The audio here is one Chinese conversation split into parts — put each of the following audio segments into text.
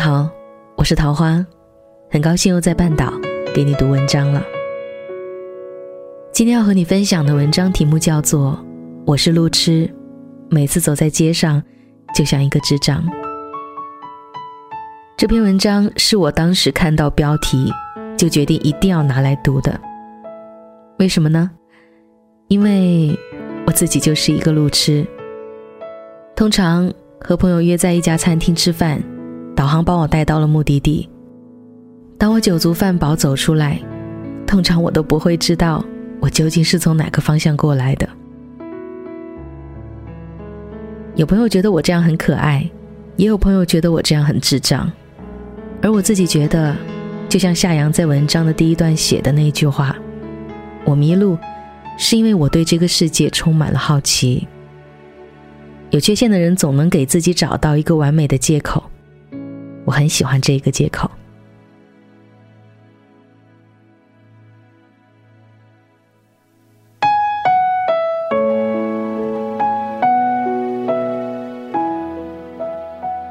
好，我是桃花，很高兴又在半岛给你读文章了。今天要和你分享的文章题目叫做《我是路痴》，每次走在街上就像一个智障。这篇文章是我当时看到标题就决定一定要拿来读的。为什么呢？因为我自己就是一个路痴。通常和朋友约在一家餐厅吃饭。导航把我带到了目的地。当我酒足饭饱走出来，通常我都不会知道我究竟是从哪个方向过来的。有朋友觉得我这样很可爱，也有朋友觉得我这样很智障，而我自己觉得，就像夏阳在文章的第一段写的那句话：“我迷路，是因为我对这个世界充满了好奇。”有缺陷的人总能给自己找到一个完美的借口。我很喜欢这个借口。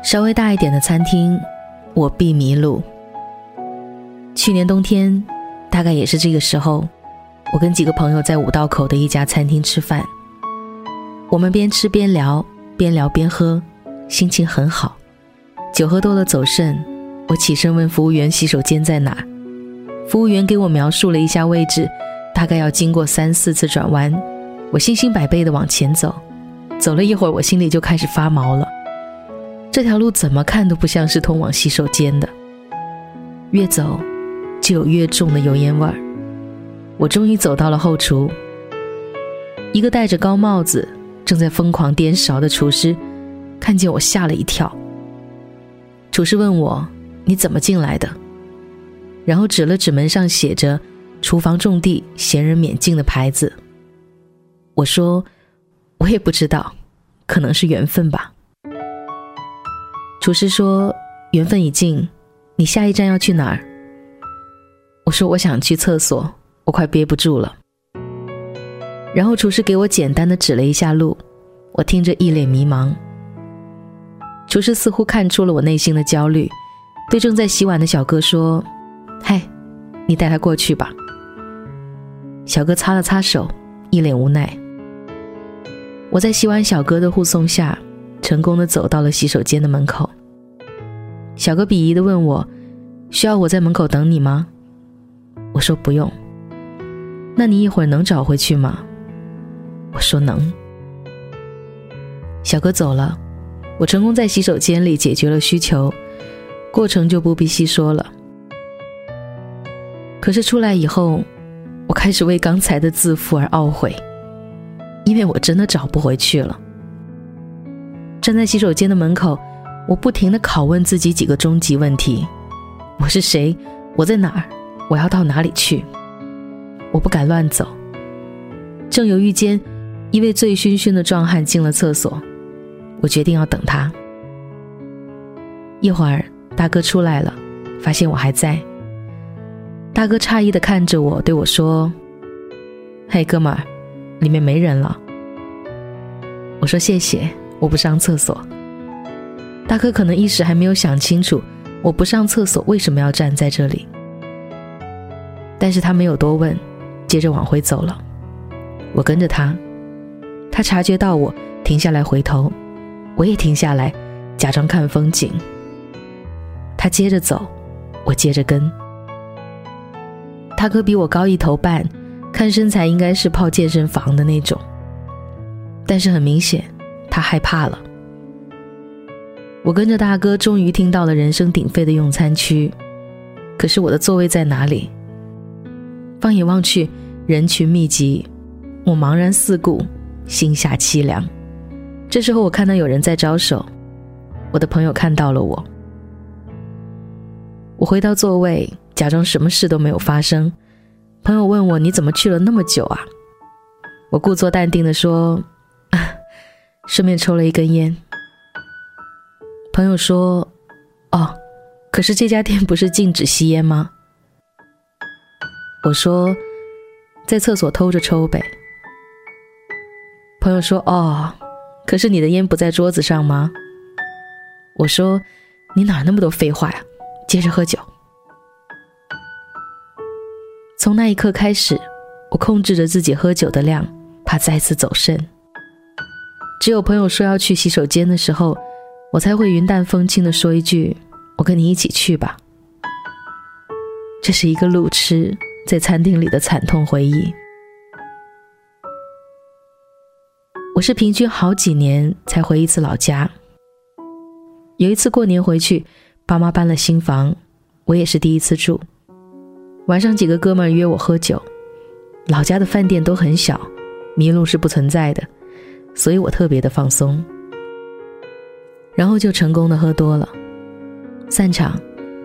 稍微大一点的餐厅，我必迷路。去年冬天，大概也是这个时候，我跟几个朋友在五道口的一家餐厅吃饭。我们边吃边聊，边聊边喝，心情很好。酒喝多了走肾，我起身问服务员洗手间在哪。服务员给我描述了一下位置，大概要经过三四次转弯。我信心百倍地往前走，走了一会儿，我心里就开始发毛了。这条路怎么看都不像是通往洗手间的，越走就有越重的油烟味儿。我终于走到了后厨，一个戴着高帽子、正在疯狂颠勺的厨师看见我，吓了一跳。厨师问我：“你怎么进来的？”然后指了指门上写着“厨房种地，闲人免进”的牌子。我说：“我也不知道，可能是缘分吧。”厨师说：“缘分已尽，你下一站要去哪儿？”我说：“我想去厕所，我快憋不住了。”然后厨师给我简单的指了一下路，我听着一脸迷茫。厨师似乎看出了我内心的焦虑，对正在洗碗的小哥说：“嗨，你带他过去吧。”小哥擦了擦手，一脸无奈。我在洗碗小哥的护送下，成功的走到了洗手间的门口。小哥鄙夷的问我：“需要我在门口等你吗？”我说：“不用。”那你一会儿能找回去吗？我说：“能。”小哥走了。我成功在洗手间里解决了需求，过程就不必细说了。可是出来以后，我开始为刚才的自负而懊悔，因为我真的找不回去了。站在洗手间的门口，我不停的拷问自己几个终极问题：我是谁？我在哪儿？我要到哪里去？我不敢乱走。正犹豫间，一位醉醺醺的壮汉进了厕所。我决定要等他。一会儿，大哥出来了，发现我还在。大哥诧异的看着我，对我说：“嘿，哥们儿，里面没人了。”我说：“谢谢，我不上厕所。”大哥可能一时还没有想清楚，我不上厕所为什么要站在这里。但是他没有多问，接着往回走了。我跟着他，他察觉到我，停下来回头。我也停下来，假装看风景。他接着走，我接着跟。大哥比我高一头半，看身材应该是泡健身房的那种。但是很明显，他害怕了。我跟着大哥，终于听到了人声鼎沸的用餐区。可是我的座位在哪里？放眼望去，人群密集，我茫然四顾，心下凄凉。这时候我看到有人在招手，我的朋友看到了我。我回到座位，假装什么事都没有发生。朋友问我：“你怎么去了那么久啊？”我故作淡定的说：“顺便抽了一根烟。”朋友说：“哦，可是这家店不是禁止吸烟吗？”我说：“在厕所偷着抽呗。”朋友说：“哦。”可是你的烟不在桌子上吗？我说，你哪那么多废话呀？接着喝酒。从那一刻开始，我控制着自己喝酒的量，怕再次走肾。只有朋友说要去洗手间的时候，我才会云淡风轻地说一句：“我跟你一起去吧。”这是一个路痴在餐厅里的惨痛回忆。我是平均好几年才回一次老家。有一次过年回去，爸妈搬了新房，我也是第一次住。晚上几个哥们约我喝酒，老家的饭店都很小，迷路是不存在的，所以我特别的放松。然后就成功的喝多了。散场，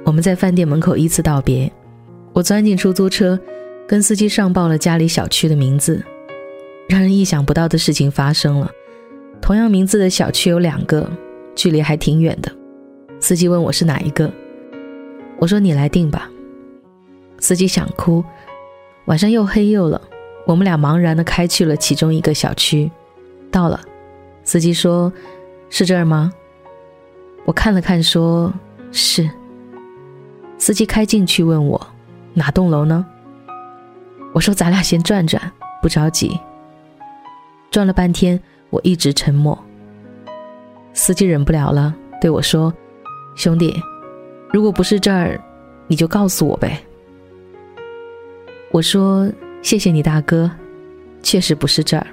我们在饭店门口依次道别，我钻进出租车，跟司机上报了家里小区的名字。让人意想不到的事情发生了，同样名字的小区有两个。距离还挺远的，司机问我是哪一个，我说你来定吧。司机想哭，晚上又黑又冷，我们俩茫然的开去了其中一个小区。到了，司机说：“是这儿吗？”我看了看，说是。司机开进去问我哪栋楼呢？我说咱俩先转转，不着急。转了半天，我一直沉默。司机忍不了了，对我说：“兄弟，如果不是这儿，你就告诉我呗。”我说：“谢谢你，大哥，确实不是这儿。”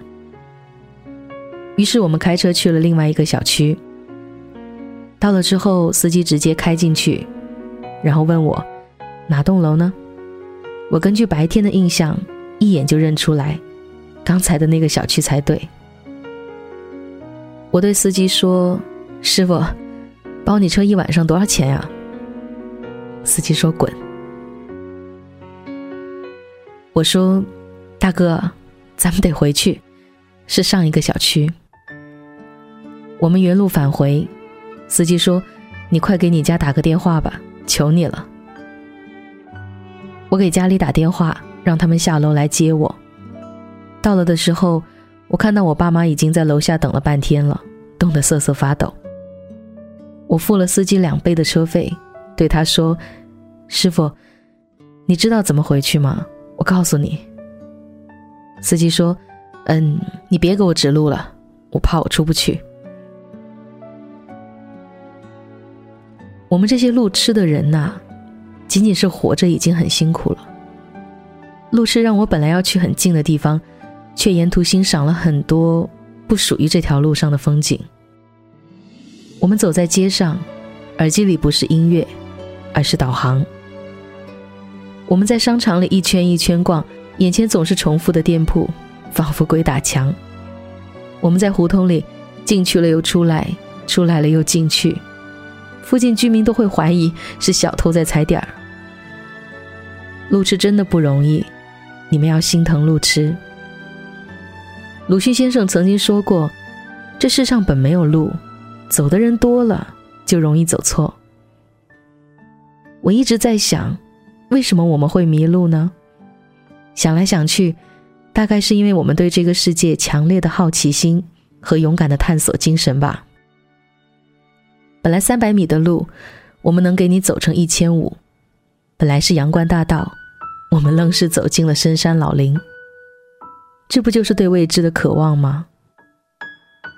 于是我们开车去了另外一个小区。到了之后，司机直接开进去，然后问我：“哪栋楼呢？”我根据白天的印象，一眼就认出来，刚才的那个小区才对。我对司机说：“师傅，包你车一晚上多少钱呀？”司机说：“滚。”我说：“大哥，咱们得回去，是上一个小区。”我们原路返回，司机说：“你快给你家打个电话吧，求你了。”我给家里打电话，让他们下楼来接我。到了的时候。我看到我爸妈已经在楼下等了半天了，冻得瑟瑟发抖。我付了司机两倍的车费，对他说：“师傅，你知道怎么回去吗？我告诉你。”司机说：“嗯，你别给我指路了，我怕我出不去。”我们这些路痴的人呐，仅仅是活着已经很辛苦了。路痴让我本来要去很近的地方。却沿途欣赏了很多不属于这条路上的风景。我们走在街上，耳机里不是音乐，而是导航。我们在商场里一圈一圈逛，眼前总是重复的店铺，仿佛鬼打墙。我们在胡同里进去了又出来，出来了又进去，附近居民都会怀疑是小偷在踩点儿。路痴真的不容易，你们要心疼路痴。鲁迅先生曾经说过：“这世上本没有路，走的人多了，就容易走错。”我一直在想，为什么我们会迷路呢？想来想去，大概是因为我们对这个世界强烈的好奇心和勇敢的探索精神吧。本来三百米的路，我们能给你走成一千五；本来是阳关大道，我们愣是走进了深山老林。这不就是对未知的渴望吗？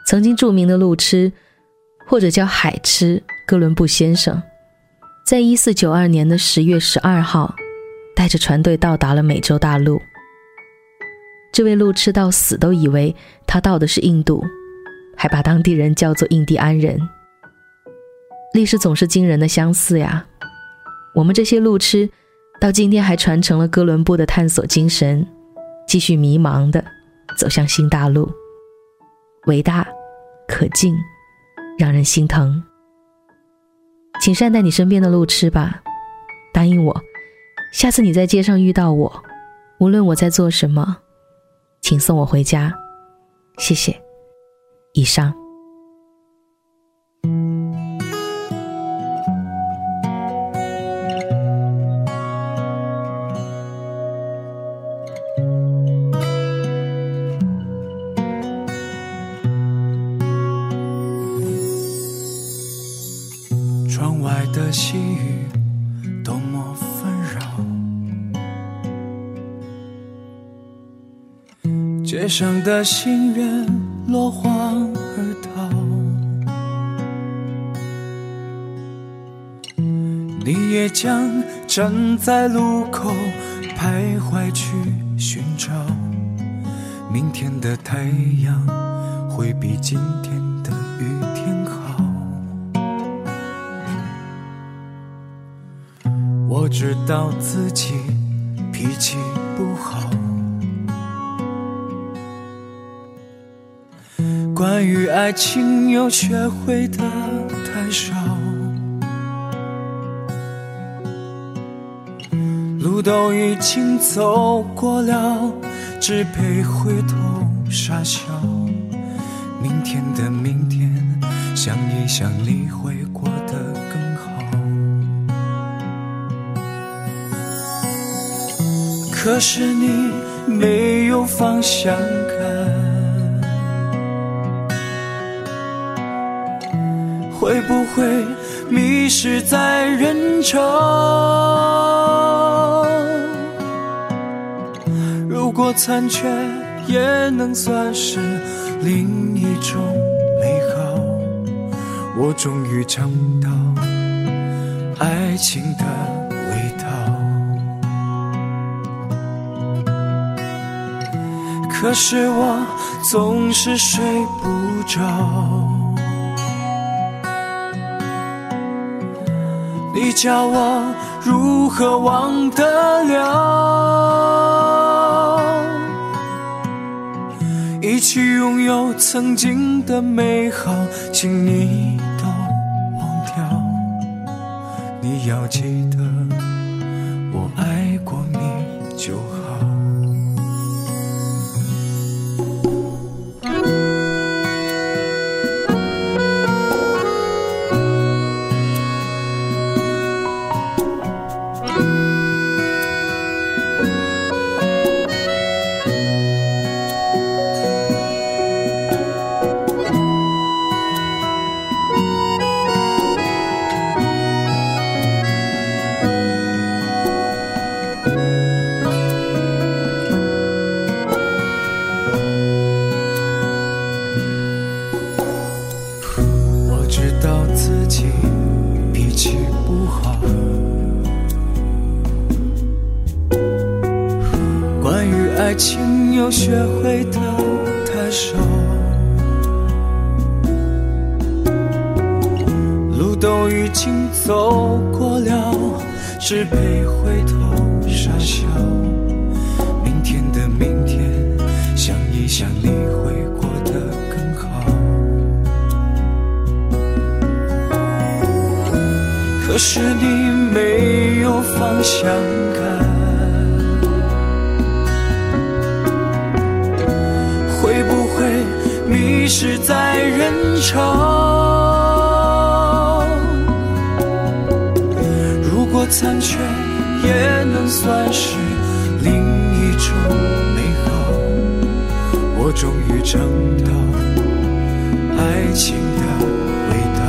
曾经著名的路痴，或者叫海痴哥伦布先生，在一四九二年的十月十二号，带着船队到达了美洲大陆。这位路痴到死都以为他到的是印度，还把当地人叫做印第安人。历史总是惊人的相似呀！我们这些路痴，到今天还传承了哥伦布的探索精神。继续迷茫的走向新大陆，伟大、可敬，让人心疼。请善待你身边的路痴吧，答应我，下次你在街上遇到我，无论我在做什么，请送我回家，谢谢。以上。的细雨多么纷扰，街上的行人落荒而逃，你也将站在路口徘徊去寻找，明天的太阳会比今天的雨天好。我知道自己脾气不好，关于爱情又学会的太少，路都已经走过了，只配回头傻笑。明天的明天，想一想你会过可是你没有方向感，会不会迷失在人潮？如果残缺也能算是另一种美好，我终于尝到爱情的可是我总是睡不着，你叫我如何忘得了？一起拥有曾经的美好，请你都忘掉。你要记得，手，路都已经走过了，只配回头傻笑。明天的明天，想一想你会过得更好。可是你没有方向感，迷失在人潮？如果残缺也能算是另一种美好，我终于尝到爱情的味道。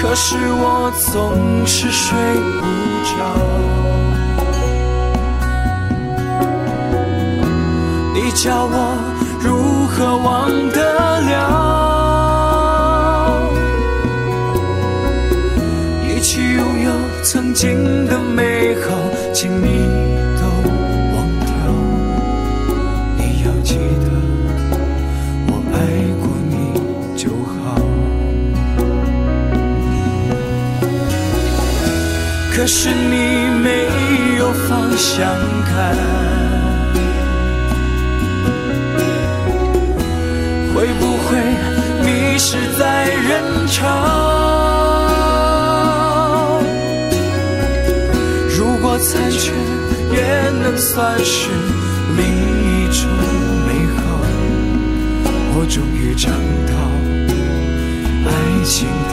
可是我总是睡不着，叫我如何忘得了？一起拥有曾经的美好，请你都忘掉。你要记得，我爱过你就好。可是你没有方向感，会不会迷失在人潮？如果残缺也能算是另一种美好，我终于尝到爱情的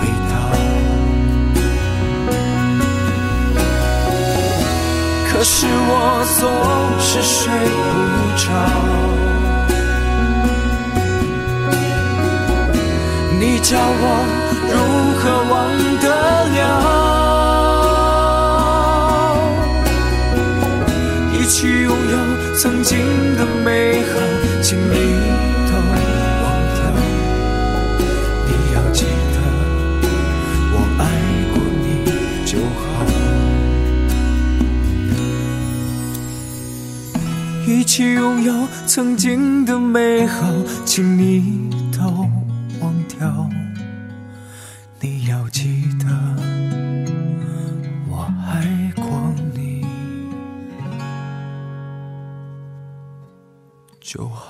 味道。可是我总是睡不着，你叫我如何忘得了？一起拥有曾经的美好，请你都忘掉。你要记得，我爱过你就好。一起拥有曾经的美好，请你都你要记得，我爱过你就好。